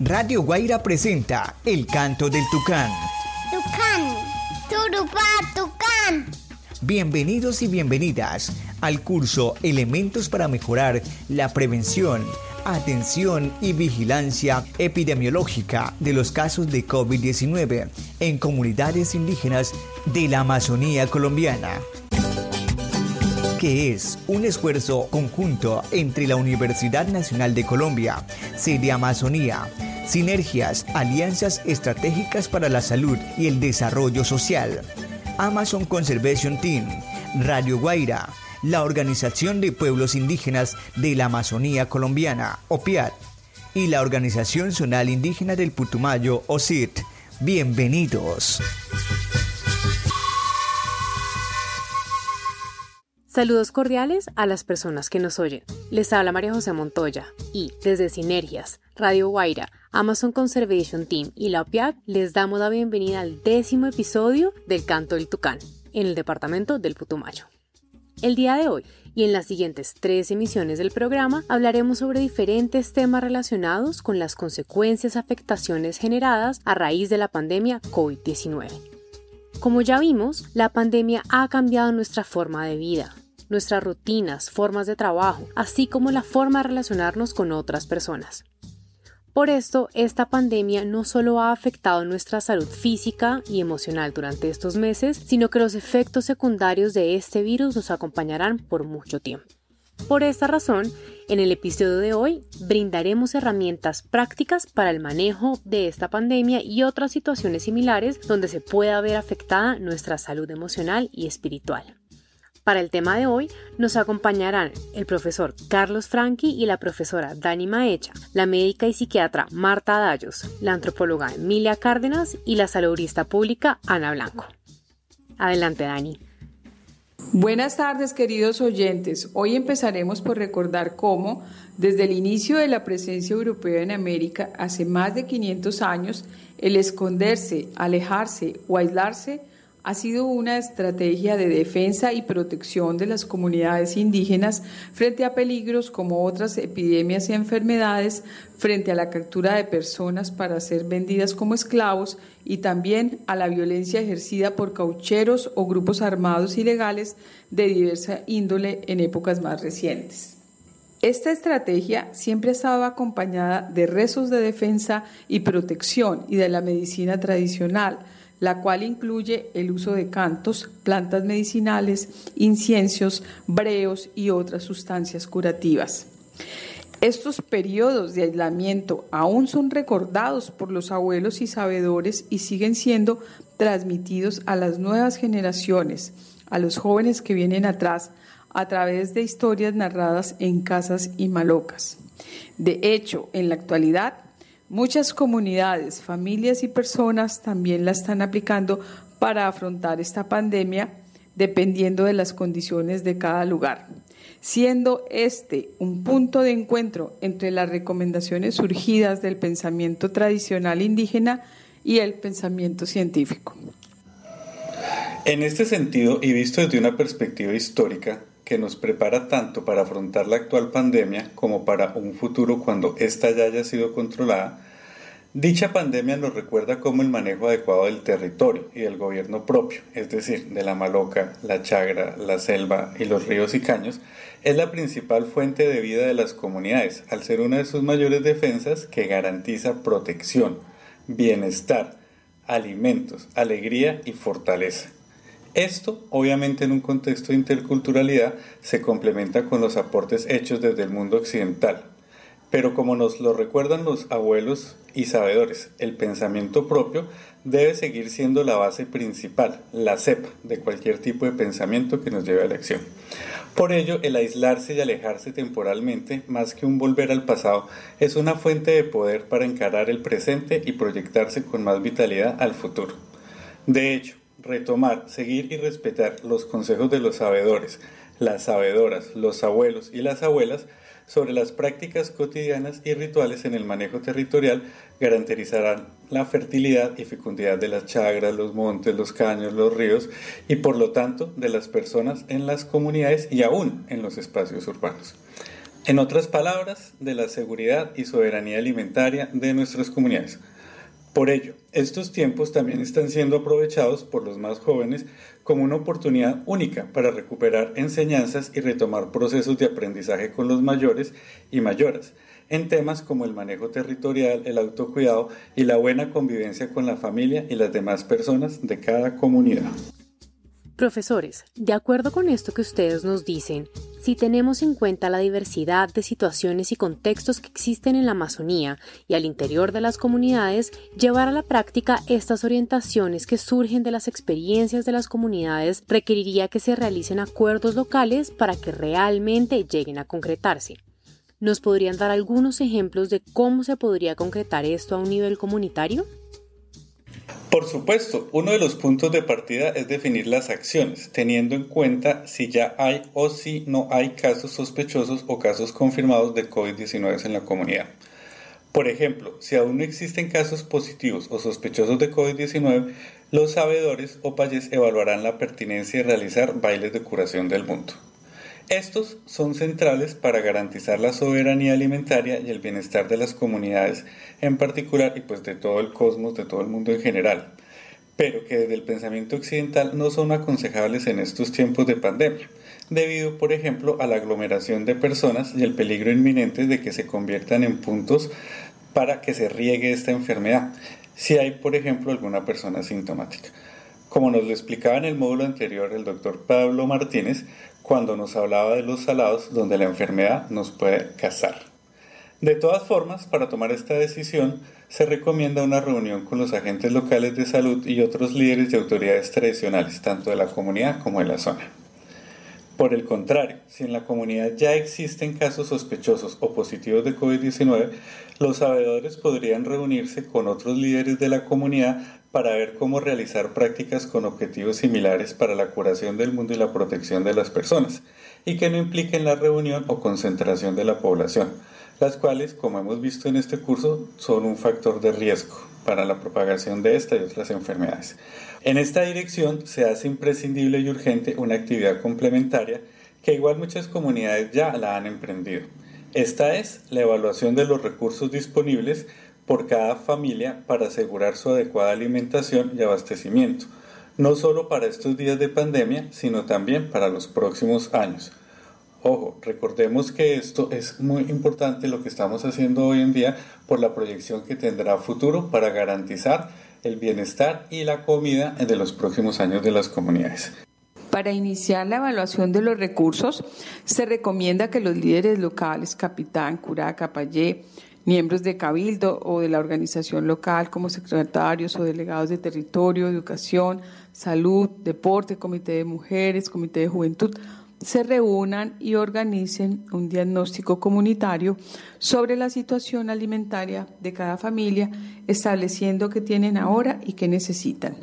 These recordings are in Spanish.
Radio Guaira presenta El canto del tucán. Tucán, turupá, tucán. Bienvenidos y bienvenidas al curso Elementos para mejorar la prevención, atención y vigilancia epidemiológica de los casos de COVID-19 en comunidades indígenas de la Amazonía colombiana que es un esfuerzo conjunto entre la Universidad Nacional de Colombia, Sede Amazonía, Sinergias, Alianzas Estratégicas para la Salud y el Desarrollo Social, Amazon Conservation Team, Radio Guaira, la Organización de Pueblos Indígenas de la Amazonía Colombiana, OPIAT, y la Organización Zonal Indígena del Putumayo, OSIT. Bienvenidos. Saludos cordiales a las personas que nos oyen. Les habla María José Montoya y desde Sinergias, Radio Guaira, Amazon Conservation Team y la OPIAC les damos la bienvenida al décimo episodio del Canto del Tucán en el departamento del Putumayo. El día de hoy y en las siguientes tres emisiones del programa hablaremos sobre diferentes temas relacionados con las consecuencias afectaciones generadas a raíz de la pandemia COVID-19. Como ya vimos, la pandemia ha cambiado nuestra forma de vida, nuestras rutinas, formas de trabajo, así como la forma de relacionarnos con otras personas. Por esto, esta pandemia no solo ha afectado nuestra salud física y emocional durante estos meses, sino que los efectos secundarios de este virus nos acompañarán por mucho tiempo. Por esta razón, en el episodio de hoy brindaremos herramientas prácticas para el manejo de esta pandemia y otras situaciones similares donde se pueda ver afectada nuestra salud emocional y espiritual. Para el tema de hoy nos acompañarán el profesor Carlos Franqui y la profesora Dani Maecha, la médica y psiquiatra Marta Dallos, la antropóloga Emilia Cárdenas y la saludista pública Ana Blanco. Adelante, Dani. Buenas tardes, queridos oyentes. Hoy empezaremos por recordar cómo, desde el inicio de la presencia europea en América, hace más de 500 años, el esconderse, alejarse o aislarse ha sido una estrategia de defensa y protección de las comunidades indígenas frente a peligros como otras epidemias y enfermedades, frente a la captura de personas para ser vendidas como esclavos y también a la violencia ejercida por caucheros o grupos armados ilegales de diversa índole en épocas más recientes. Esta estrategia siempre ha estado acompañada de rezos de defensa y protección y de la medicina tradicional, la cual incluye el uso de cantos, plantas medicinales, inciensos, breos y otras sustancias curativas. Estos periodos de aislamiento aún son recordados por los abuelos y sabedores y siguen siendo transmitidos a las nuevas generaciones, a los jóvenes que vienen atrás, a través de historias narradas en casas y malocas. De hecho, en la actualidad, Muchas comunidades, familias y personas también la están aplicando para afrontar esta pandemia dependiendo de las condiciones de cada lugar, siendo este un punto de encuentro entre las recomendaciones surgidas del pensamiento tradicional indígena y el pensamiento científico. En este sentido, y visto desde una perspectiva histórica, que nos prepara tanto para afrontar la actual pandemia como para un futuro cuando ésta ya haya sido controlada, dicha pandemia nos recuerda cómo el manejo adecuado del territorio y del gobierno propio, es decir, de la maloca, la chagra, la selva y los ríos y caños, es la principal fuente de vida de las comunidades, al ser una de sus mayores defensas que garantiza protección, bienestar, alimentos, alegría y fortaleza. Esto, obviamente en un contexto de interculturalidad, se complementa con los aportes hechos desde el mundo occidental. Pero como nos lo recuerdan los abuelos y sabedores, el pensamiento propio debe seguir siendo la base principal, la cepa de cualquier tipo de pensamiento que nos lleve a la acción. Por ello, el aislarse y alejarse temporalmente, más que un volver al pasado, es una fuente de poder para encarar el presente y proyectarse con más vitalidad al futuro. De hecho, retomar, seguir y respetar los consejos de los sabedores, las sabedoras, los abuelos y las abuelas sobre las prácticas cotidianas y rituales en el manejo territorial garantizarán la fertilidad y fecundidad de las chagras, los montes, los caños, los ríos y por lo tanto de las personas en las comunidades y aún en los espacios urbanos. En otras palabras, de la seguridad y soberanía alimentaria de nuestras comunidades. Por ello, estos tiempos también están siendo aprovechados por los más jóvenes como una oportunidad única para recuperar enseñanzas y retomar procesos de aprendizaje con los mayores y mayoras en temas como el manejo territorial, el autocuidado y la buena convivencia con la familia y las demás personas de cada comunidad. Profesores, de acuerdo con esto que ustedes nos dicen, si tenemos en cuenta la diversidad de situaciones y contextos que existen en la Amazonía y al interior de las comunidades, llevar a la práctica estas orientaciones que surgen de las experiencias de las comunidades requeriría que se realicen acuerdos locales para que realmente lleguen a concretarse. ¿Nos podrían dar algunos ejemplos de cómo se podría concretar esto a un nivel comunitario? Por supuesto, uno de los puntos de partida es definir las acciones, teniendo en cuenta si ya hay o si no hay casos sospechosos o casos confirmados de COVID-19 en la comunidad. Por ejemplo, si aún no existen casos positivos o sospechosos de COVID-19, los sabedores o payés evaluarán la pertinencia de realizar bailes de curación del mundo. Estos son centrales para garantizar la soberanía alimentaria y el bienestar de las comunidades en particular y pues de todo el cosmos, de todo el mundo en general, pero que desde el pensamiento occidental no son aconsejables en estos tiempos de pandemia, debido por ejemplo a la aglomeración de personas y el peligro inminente de que se conviertan en puntos para que se riegue esta enfermedad, si hay por ejemplo alguna persona sintomática. Como nos lo explicaba en el módulo anterior el doctor Pablo Martínez, cuando nos hablaba de los salados donde la enfermedad nos puede cazar. De todas formas, para tomar esta decisión, se recomienda una reunión con los agentes locales de salud y otros líderes y autoridades tradicionales, tanto de la comunidad como de la zona. Por el contrario, si en la comunidad ya existen casos sospechosos o positivos de COVID-19, los sabedores podrían reunirse con otros líderes de la comunidad para ver cómo realizar prácticas con objetivos similares para la curación del mundo y la protección de las personas, y que no impliquen la reunión o concentración de la población, las cuales, como hemos visto en este curso, son un factor de riesgo para la propagación de esta y otras enfermedades. En esta dirección se hace imprescindible y urgente una actividad complementaria que igual muchas comunidades ya la han emprendido. Esta es la evaluación de los recursos disponibles por cada familia para asegurar su adecuada alimentación y abastecimiento, no solo para estos días de pandemia, sino también para los próximos años. Ojo, recordemos que esto es muy importante lo que estamos haciendo hoy en día por la proyección que tendrá futuro para garantizar el bienestar y la comida de los próximos años de las comunidades. Para iniciar la evaluación de los recursos, se recomienda que los líderes locales, capitán, cura, capallé, miembros de cabildo o de la organización local como secretarios o delegados de territorio, educación, salud, deporte, comité de mujeres, comité de juventud, se reúnan y organicen un diagnóstico comunitario sobre la situación alimentaria de cada familia, estableciendo qué tienen ahora y qué necesitan.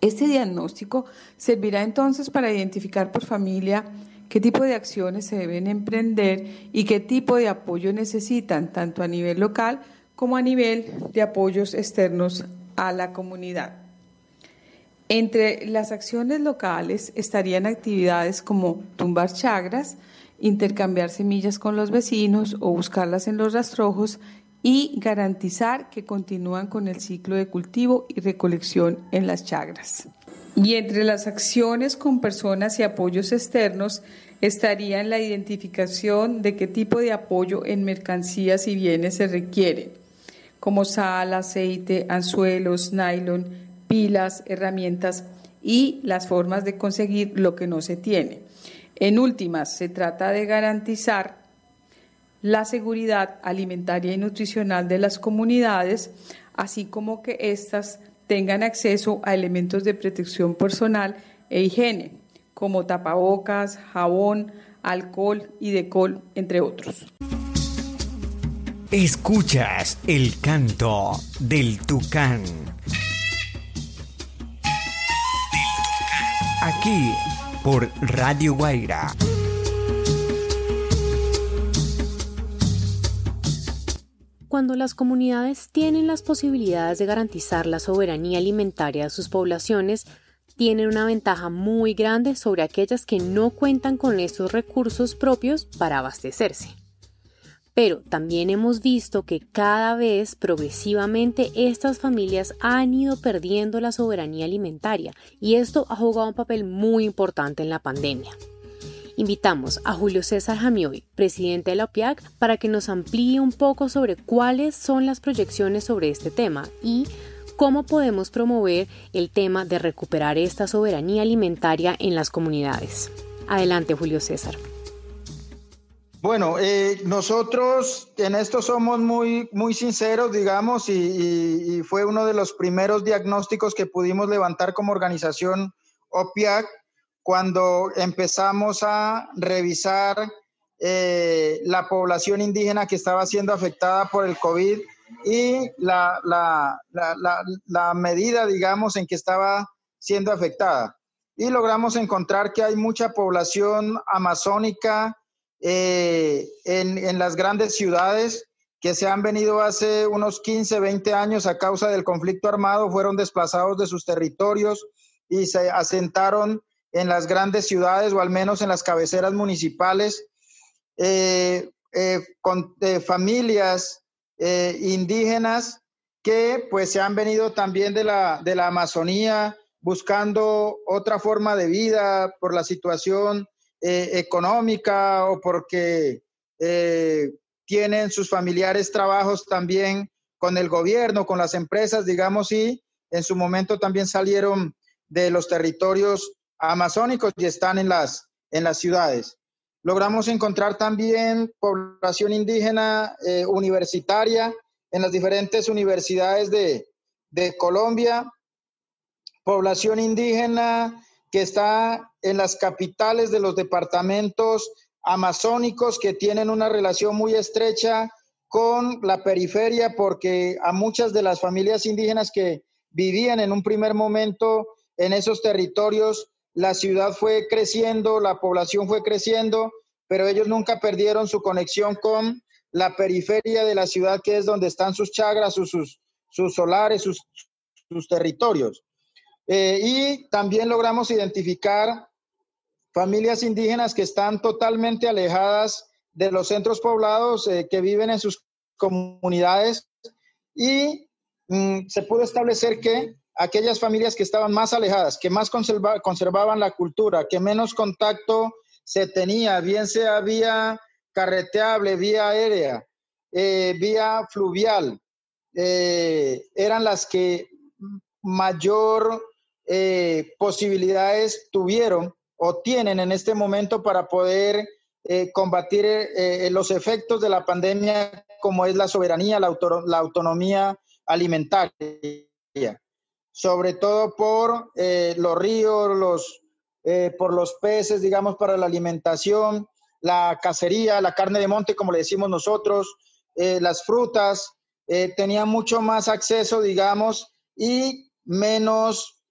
Este diagnóstico servirá entonces para identificar por familia qué tipo de acciones se deben emprender y qué tipo de apoyo necesitan, tanto a nivel local como a nivel de apoyos externos a la comunidad. Entre las acciones locales estarían actividades como tumbar chagras, intercambiar semillas con los vecinos o buscarlas en los rastrojos y garantizar que continúan con el ciclo de cultivo y recolección en las chagras. Y entre las acciones con personas y apoyos externos estarían la identificación de qué tipo de apoyo en mercancías y bienes se requieren, como sal, aceite, anzuelos, nylon, pilas, herramientas y las formas de conseguir lo que no se tiene. En últimas, se trata de garantizar la seguridad alimentaria y nutricional de las comunidades, así como que éstas tengan acceso a elementos de protección personal e higiene, como tapabocas, jabón, alcohol y decol, entre otros. Escuchas el canto del tucán. Aquí por Radio Guaira. Cuando las comunidades tienen las posibilidades de garantizar la soberanía alimentaria de sus poblaciones, tienen una ventaja muy grande sobre aquellas que no cuentan con estos recursos propios para abastecerse. Pero también hemos visto que cada vez progresivamente estas familias han ido perdiendo la soberanía alimentaria y esto ha jugado un papel muy importante en la pandemia. Invitamos a Julio César Jamioy, presidente de la OPIAC, para que nos amplíe un poco sobre cuáles son las proyecciones sobre este tema y cómo podemos promover el tema de recuperar esta soberanía alimentaria en las comunidades. Adelante, Julio César. Bueno, eh, nosotros en esto somos muy, muy sinceros, digamos, y, fue uno de los primeros diagnósticos que pudimos levantar como organización OPIAC cuando empezamos a revisar eh, la población indígena que estaba siendo afectada por el COVID y la, la, la, la, medida, digamos, en que estaba siendo afectada. Y logramos encontrar que hay mucha población amazónica eh, en, en, las grandes ciudades que se han venido hace unos 15, 20 años a causa del conflicto armado, fueron desplazados de sus territorios y se asentaron en las grandes ciudades o al menos en las cabeceras municipales, eh, eh, con familias eh, indígenas que pues se han venido también de la, de la Amazonía buscando otra forma de vida por la situación eh, económica o porque eh, tienen sus familiares trabajos también con el gobierno, con las empresas, digamos, y en su momento también salieron de los territorios amazónicos y están en las, en las ciudades. Logramos encontrar también población indígena eh, universitaria en las diferentes universidades de, Colombia, población indígena que está en las capitales de los departamentos amazónicos que tienen una relación muy estrecha con la periferia porque a muchas de las familias indígenas que vivían en un primer momento en esos territorios la ciudad fue creciendo, la población fue creciendo, pero ellos nunca perdieron su conexión con la periferia de la ciudad, que es donde están sus chagras, sus, sus, solares, sus, territorios. Eh, y también logramos identificar familias indígenas que están totalmente alejadas de los centros poblados, eh, que viven en sus comunidades y mm, se pudo establecer que aquellas familias que estaban más alejadas, que más conservaban la cultura, que menos contacto se tenía, bien sea vía carreteable, vía aérea, eh, vía fluvial, eh, eran las que mayor eh, posibilidades tuvieron o tienen en este momento para poder combatir los efectos de la pandemia, como es la soberanía, la, la autonomía alimentaria sobre todo por eh, los ríos, los, eh, por los peces, digamos, para la alimentación, la cacería, la carne de monte, como le decimos nosotros, eh, las frutas, tenían mucho más acceso, digamos, y menos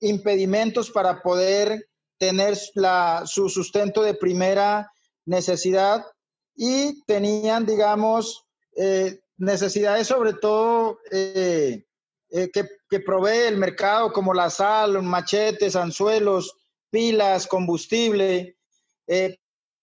impedimentos para poder tener su sustento de primera necesidad y tenían, digamos, necesidades sobre todo eh, que, provee el mercado, como la sal, machetes, anzuelos, pilas, combustible, eh,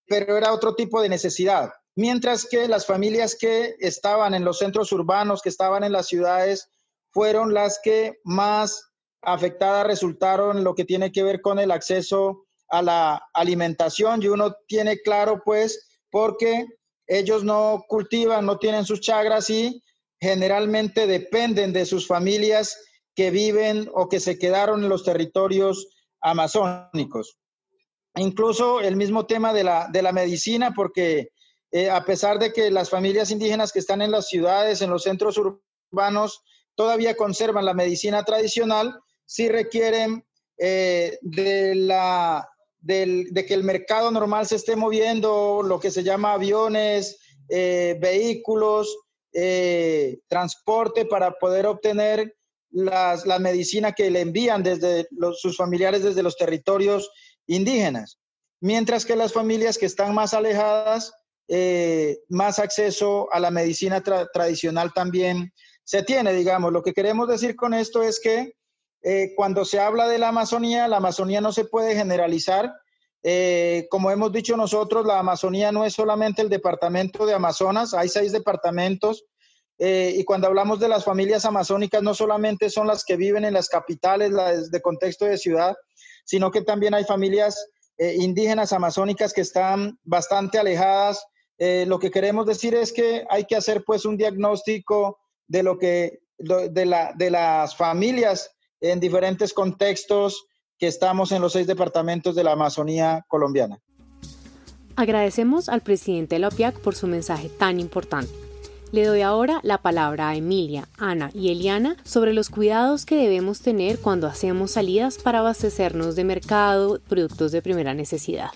pero era otro tipo de necesidad. Mientras que las familias que estaban en los centros urbanos, que estaban en las ciudades, fueron las que más afectadas resultaron lo que tiene que ver con el acceso a la alimentación. Y uno tiene claro, pues, porque ellos no cultivan, no tienen sus chagras y generalmente dependen de sus familias que viven o que se quedaron en los territorios amazónicos. Incluso el mismo tema de la, de la medicina, porque eh, a pesar de que las familias indígenas que están en las ciudades, en los centros urbanos, todavía conservan la medicina tradicional, sí requieren eh, de, la, de que el mercado normal se esté moviendo, lo que se llama aviones, eh, vehículos, eh, transporte para poder obtener las, la medicina que le envían desde sus familiares desde los territorios indígenas. Mientras que las familias que están más alejadas, eh, más acceso a la medicina tradicional también se tiene, digamos. Lo que queremos decir con esto es que eh, cuando se habla de la Amazonía, la Amazonía no se puede generalizar. Eh, como hemos dicho nosotros, la Amazonía no es solamente el departamento de Amazonas, hay seis departamentos. Eh, y cuando hablamos de las familias amazónicas, no solamente son las que viven en las capitales, las de contexto de ciudad, sino que también hay familias indígenas amazónicas que están bastante alejadas. lo que queremos decir es que hay que hacer pues un diagnóstico de lo que de, la, de las familias en diferentes contextos que estamos en los seis departamentos de la Amazonía colombiana. Agradecemos al presidente de la OPIAC por su mensaje tan importante. Le doy ahora la palabra a Emilia, Ana y Eliana sobre los cuidados que debemos tener cuando hacemos salidas para abastecernos de mercado, productos de primera necesidad.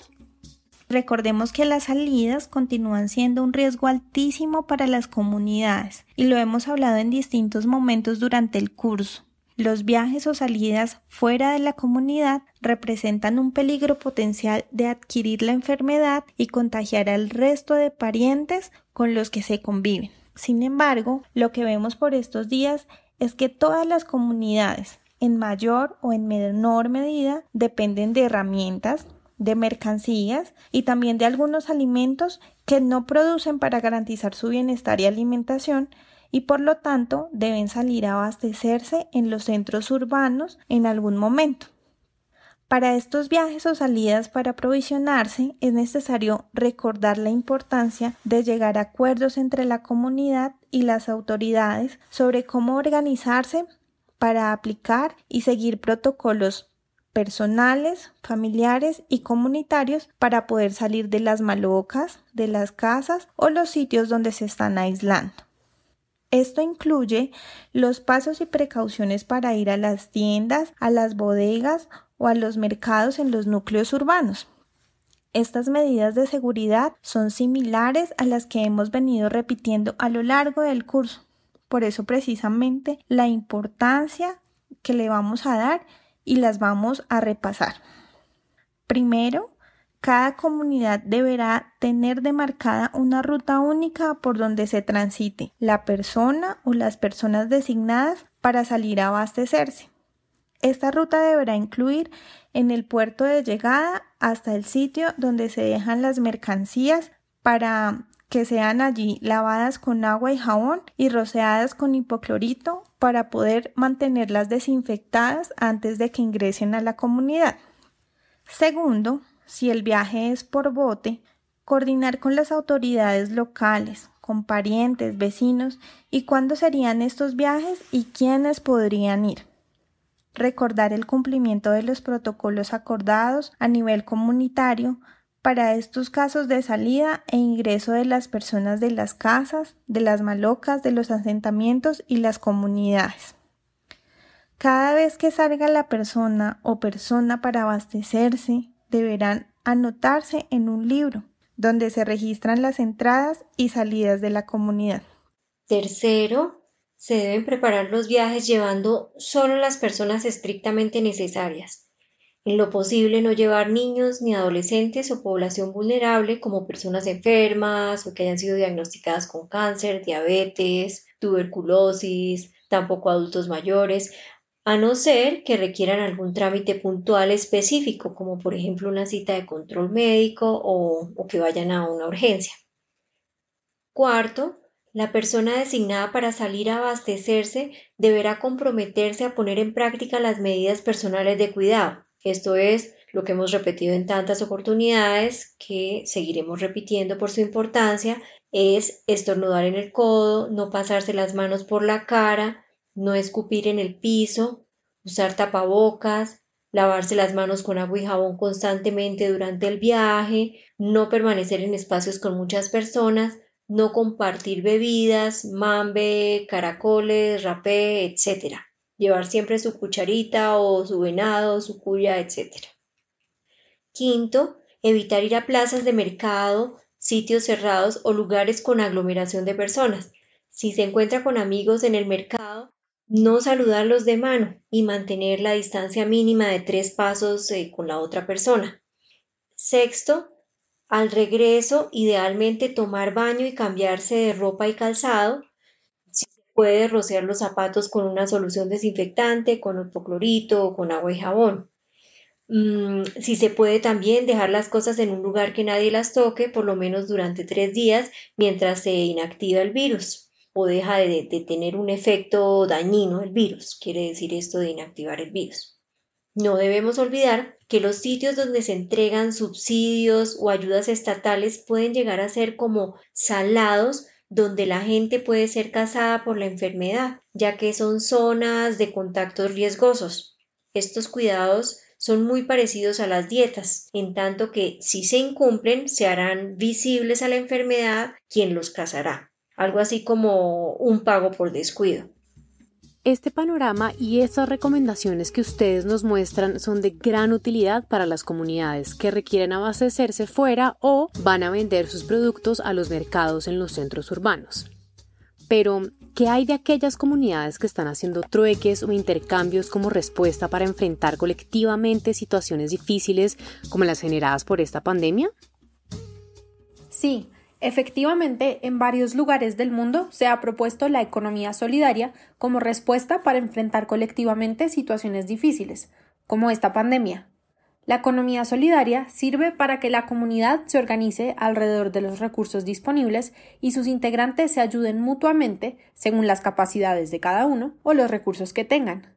Recordemos que las salidas continúan siendo un riesgo altísimo para las comunidades y lo hemos hablado en distintos momentos durante el curso. Los viajes o salidas fuera de la comunidad representan un peligro potencial de adquirir la enfermedad y contagiar al resto de parientes con los que se conviven. Sin embargo, lo que vemos por estos días es que todas las comunidades, en mayor o en menor medida, dependen de herramientas, de mercancías y también de algunos alimentos que no producen para garantizar su bienestar y alimentación y por lo tanto deben salir a abastecerse en los centros urbanos en algún momento. Para estos viajes o salidas para aprovisionarse es necesario recordar la importancia de llegar a acuerdos entre la comunidad y las autoridades sobre cómo organizarse para aplicar y seguir protocolos personales, familiares y comunitarios para poder salir de las malocas, de las casas o los sitios donde se están aislando. Esto incluye los pasos y precauciones para ir a las tiendas, a las bodegas o a los mercados en los núcleos urbanos. Estas medidas de seguridad son similares a las que hemos venido repitiendo a lo largo del curso. Por eso precisamente la importancia que le vamos a dar y las vamos a repasar. Primero, cada comunidad deberá tener demarcada una ruta única por donde se transite la persona o las personas designadas para salir a abastecerse. Esta ruta deberá incluir en el puerto de llegada hasta el sitio donde se dejan las mercancías para que sean allí lavadas con agua y jabón y rociadas con hipoclorito para poder mantenerlas desinfectadas antes de que ingresen a la comunidad. Segundo, si el viaje es por bote, coordinar con las autoridades locales, con parientes, vecinos y cuándo serían estos viajes y quiénes podrían ir. Recordar el cumplimiento de los protocolos acordados a nivel comunitario para estos casos de salida e ingreso de las personas de las casas, de las malocas, de los asentamientos y las comunidades. Cada vez que salga la persona o persona para abastecerse, deberán anotarse en un libro donde se registran las entradas y salidas de la comunidad. Tercero, se deben preparar los viajes llevando solo las personas estrictamente necesarias. En lo posible no llevar niños ni adolescentes o población vulnerable como personas enfermas o que hayan sido diagnosticadas con cáncer, diabetes, tuberculosis, tampoco adultos mayores, a no ser que requieran algún trámite puntual específico, como por ejemplo una cita de control médico o, que vayan a una urgencia. Cuarto, la persona designada para salir a abastecerse deberá comprometerse a poner en práctica las medidas personales de cuidado. Esto es lo que hemos repetido en tantas oportunidades, que seguiremos repitiendo por su importancia, es estornudar en el codo, no pasarse las manos por la cara, no escupir en el piso, usar tapabocas, lavarse las manos con agua y jabón constantemente durante el viaje, no permanecer en espacios con muchas personas, no compartir bebidas, mambe, caracoles, rapé, etc. Llevar siempre su cucharita o su venado, su cuya, etc. Quinto, evitar ir a plazas de mercado, sitios cerrados o lugares con aglomeración de personas. Si se encuentra con amigos en el mercado, no saludarlos de mano y mantener la distancia mínima de tres pasos eh, con la otra persona. Sexto, al regreso, idealmente tomar baño y cambiarse de ropa y calzado. Si se puede rociar los zapatos con una solución desinfectante, con hipoclorito o con agua y jabón. Mm, si se puede también dejar las cosas en un lugar que nadie las toque, por lo menos durante tres días, mientras se inactiva el virus o deja de, de tener un efecto dañino el virus, quiere decir esto de inactivar el virus. No debemos olvidar que los sitios donde se entregan subsidios o ayudas estatales pueden llegar a ser como salados donde la gente puede ser casada por la enfermedad, ya que son zonas de contactos riesgosos. Estos cuidados son muy parecidos a las dietas, en tanto que si se incumplen se harán visibles a la enfermedad quien los casará, algo así como un pago por descuido. Este panorama y estas recomendaciones que ustedes nos muestran son de gran utilidad para las comunidades que requieren abastecerse fuera o van a vender sus productos a los mercados en los centros urbanos. Pero, ¿qué hay de aquellas comunidades que están haciendo trueques o intercambios como respuesta para enfrentar colectivamente situaciones difíciles como las generadas por esta pandemia? Sí, Efectivamente, en varios lugares del mundo se ha propuesto la economía solidaria como respuesta para enfrentar colectivamente situaciones difíciles, como esta pandemia. La economía solidaria sirve para que la comunidad se organice alrededor de los recursos disponibles y sus integrantes se ayuden mutuamente según las capacidades de cada uno o los recursos que tengan.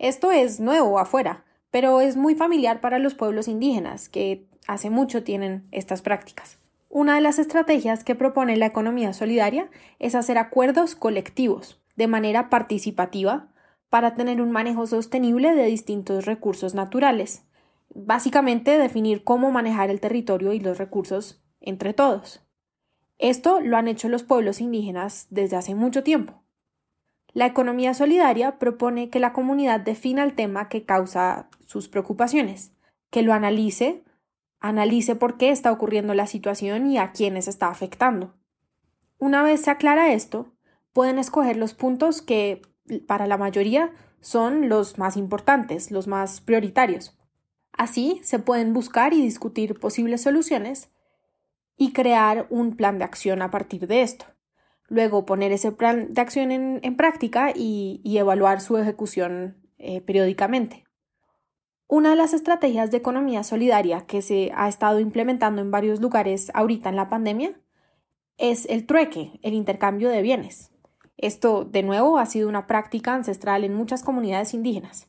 Esto es nuevo afuera, pero es muy familiar para los pueblos indígenas, que hace mucho tienen estas prácticas. Una de las estrategias que propone la economía solidaria es hacer acuerdos colectivos de manera participativa para tener un manejo sostenible de distintos recursos naturales. Básicamente definir cómo manejar el territorio y los recursos entre todos. Esto lo han hecho los pueblos indígenas desde hace mucho tiempo. La economía solidaria propone que la comunidad defina el tema que causa sus preocupaciones, que lo analice, Analice por qué está ocurriendo la situación y a quiénes está afectando. Una vez se aclara esto, pueden escoger los puntos que para la mayoría son los más importantes, los más prioritarios. Así se pueden buscar y discutir posibles soluciones y crear un plan de acción a partir de esto. Luego poner ese plan de acción en, práctica y, evaluar su ejecución eh, periódicamente. Una de las estrategias de economía solidaria que se ha estado implementando en varios lugares ahorita en la pandemia es el trueque, el intercambio de bienes. Esto, de nuevo, ha sido una práctica ancestral en muchas comunidades indígenas.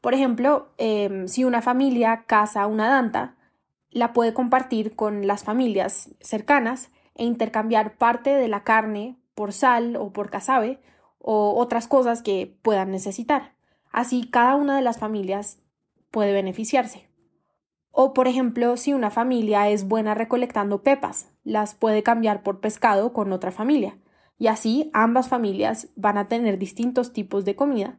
Por ejemplo, em, si una familia caza una danta, la puede compartir con las familias cercanas e intercambiar parte de la carne por sal o por casabe o otras cosas que puedan necesitar. Así, cada una de las familias puede beneficiarse. O, por ejemplo, si una familia es buena recolectando pepas, las puede cambiar por pescado con otra familia, y así ambas familias van a tener distintos tipos de comida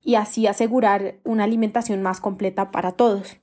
y así asegurar una alimentación más completa para todos.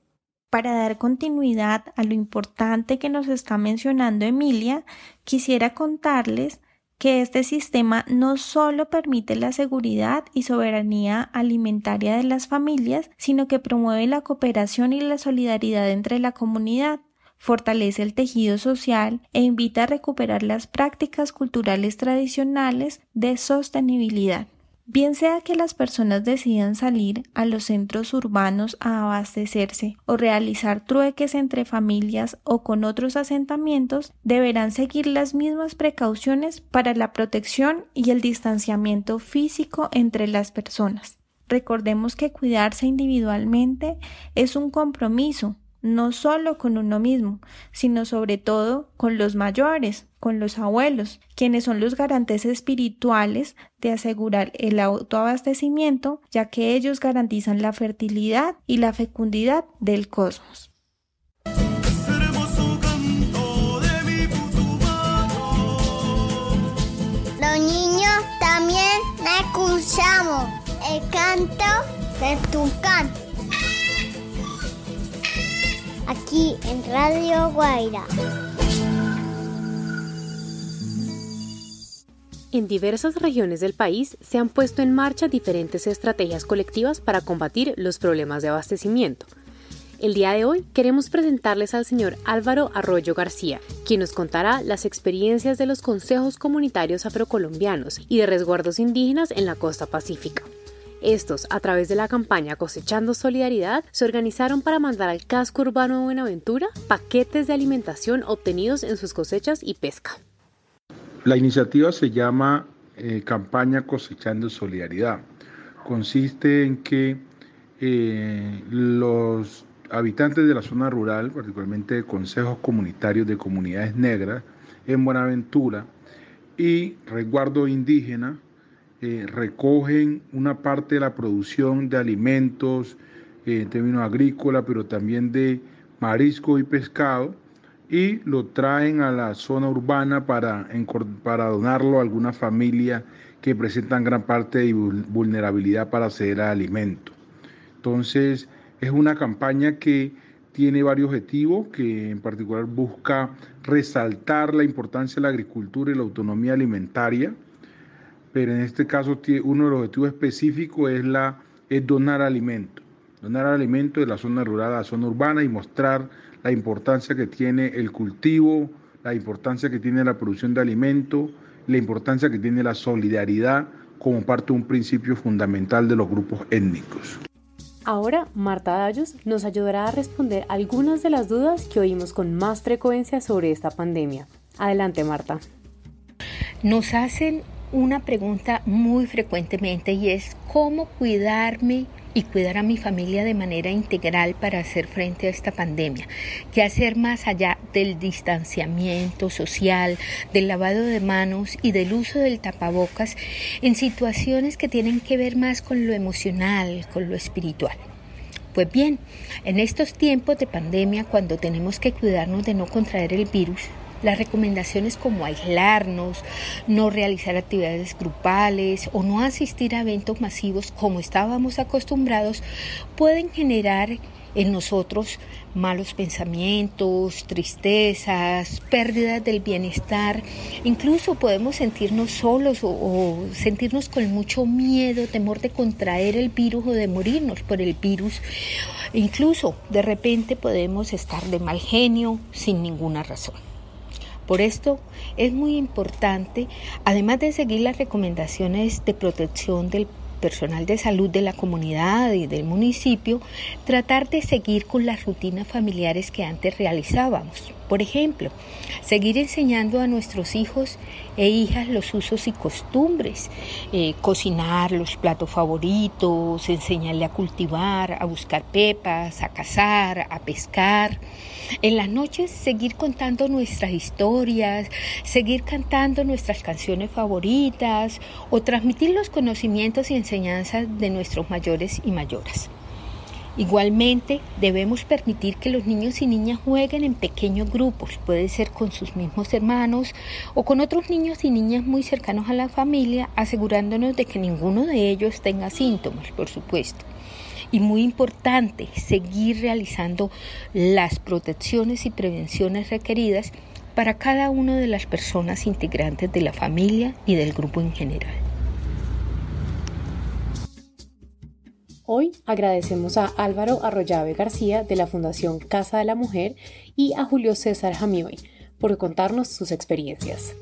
Para dar continuidad a lo importante que nos está mencionando Emilia, quisiera contarles que este sistema no solo permite la seguridad y soberanía alimentaria de las familias, sino que promueve la cooperación y la solidaridad entre la comunidad, fortalece el tejido social e invita a recuperar las prácticas culturales tradicionales de sostenibilidad. Bien sea que las personas decidan salir a los centros urbanos a abastecerse o realizar trueques entre familias o con otros asentamientos, deberán seguir las mismas precauciones para la protección y el distanciamiento físico entre las personas. Recordemos que cuidarse individualmente es un compromiso, no solo con uno mismo, sino sobre todo con los mayores, con los abuelos, quienes son los garantes espirituales de asegurar el autoabastecimiento, ya que ellos garantizan la fertilidad y la fecundidad del cosmos. Los niños también escuchamos el canto de Tucán aquí en Radio Guaira. En diversas regiones del país se han puesto en marcha diferentes estrategias colectivas para combatir los problemas de abastecimiento. El día de hoy queremos presentarles al señor Álvaro Arroyo García, quien nos contará las experiencias de los consejos comunitarios afrocolombianos y de resguardos indígenas en la costa pacífica. Estos, a través de la campaña Cosechando Solidaridad, se organizaron para mandar al casco urbano de Buenaventura paquetes de alimentación obtenidos en sus cosechas y pesca. La iniciativa se llama eh, Campaña Cosechando Solidaridad. Consiste en que eh, los habitantes de la zona rural, particularmente de consejos comunitarios de comunidades negras en Buenaventura y resguardo indígena, eh, recogen una parte de la producción de alimentos en términos agrícolas, pero también de marisco y pescado, y lo traen a la zona urbana para, para donarlo a alguna familia que presentan gran parte de vulnerabilidad para acceder a alimentos. Entonces, es una campaña que tiene varios objetivos, que en particular busca resaltar la importancia de la agricultura y la autonomía alimentaria, pero en este caso uno de los objetivos específicos es, la, es donar alimentos, donar alimentos de la zona rural a la zona urbana y mostrar la importancia que tiene el cultivo, la importancia que tiene la producción de alimentos, la importancia que tiene la solidaridad como parte de un principio fundamental de los grupos étnicos. Ahora Marta Dayos nos ayudará a responder algunas de las dudas que oímos con más frecuencia sobre esta pandemia. Adelante Marta. Nos hacen una pregunta muy frecuentemente y es cómo cuidarme y cuidar a mi familia de manera integral para hacer frente a esta pandemia. ¿Qué hacer más allá del distanciamiento social, del lavado de manos y del uso del tapabocas en situaciones que tienen que ver más con lo emocional, con lo espiritual? Pues bien, en estos tiempos de pandemia, cuando tenemos que cuidarnos de no contraer el virus, las recomendaciones como aislarnos, no realizar actividades grupales o no asistir a eventos masivos como estábamos acostumbrados pueden generar en nosotros malos pensamientos, tristezas, pérdidas del bienestar. Incluso podemos sentirnos solos o, sentirnos con mucho miedo, temor de contraer el virus o de morirnos por el virus. Incluso de repente podemos estar de mal genio sin ninguna razón. Por esto es muy importante, además de seguir las recomendaciones de protección del personal de salud de la comunidad y del municipio, tratar de seguir con las rutinas familiares que antes realizábamos. Por ejemplo, seguir enseñando a nuestros hijos e hijas los usos y costumbres, eh, cocinar los platos favoritos, enseñarle a cultivar, a buscar pepas, a cazar, a pescar. En las noches seguir contando nuestras historias, seguir cantando nuestras canciones favoritas o transmitir los conocimientos y enseñanzas de nuestros mayores y mayoras. Igualmente, debemos permitir que los niños y niñas jueguen en pequeños grupos, puede ser con sus mismos hermanos o con otros niños y niñas muy cercanos a la familia, asegurándonos de que ninguno de ellos tenga síntomas, por supuesto. Y muy importante, seguir realizando las protecciones y prevenciones requeridas para cada una de las personas integrantes de la familia y del grupo en general. Hoy agradecemos a Álvaro Arroyave García de la Fundación Casa de la Mujer y a Julio César Jamioy por contarnos sus experiencias.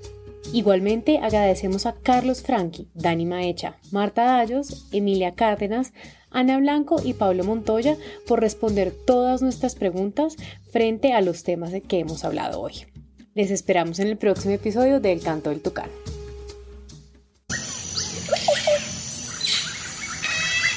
Igualmente agradecemos a Carlos Franqui, Dani Maecha, Marta Dallos, Emilia Cárdenas, Ana Blanco y Pablo Montoya por responder todas nuestras preguntas frente a los temas que hemos hablado hoy. Les esperamos en el próximo episodio del Canto del Tucán.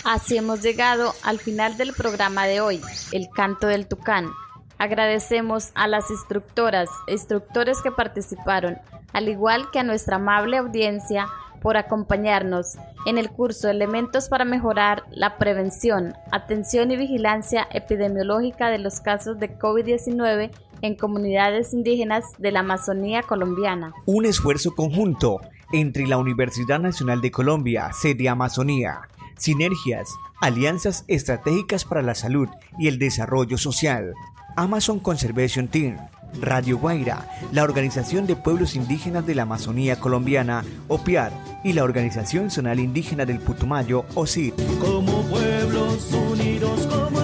Así hemos llegado al final del programa de hoy, El Canto del Tucán. Agradecemos a las instructoras e instructores que participaron, al igual que a nuestra amable audiencia por acompañarnos en el curso Elementos para mejorar la prevención, atención y vigilancia epidemiológica de los casos de COVID-19 en comunidades indígenas de la Amazonía colombiana. Un esfuerzo conjunto entre la Universidad Nacional de Colombia, sede Amazonía, sinergias, alianzas estratégicas para la salud y el desarrollo social. Amazon Conservation Team, Radio Guaira, la Organización de Pueblos Indígenas de la Amazonía Colombiana, OPIAR, y la Organización Zonal Indígena del Putumayo, OSIT. Como pueblos unidos como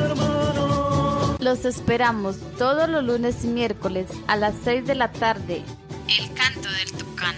Los esperamos todos los lunes y miércoles a las 6 de la tarde. El canto del Tucán.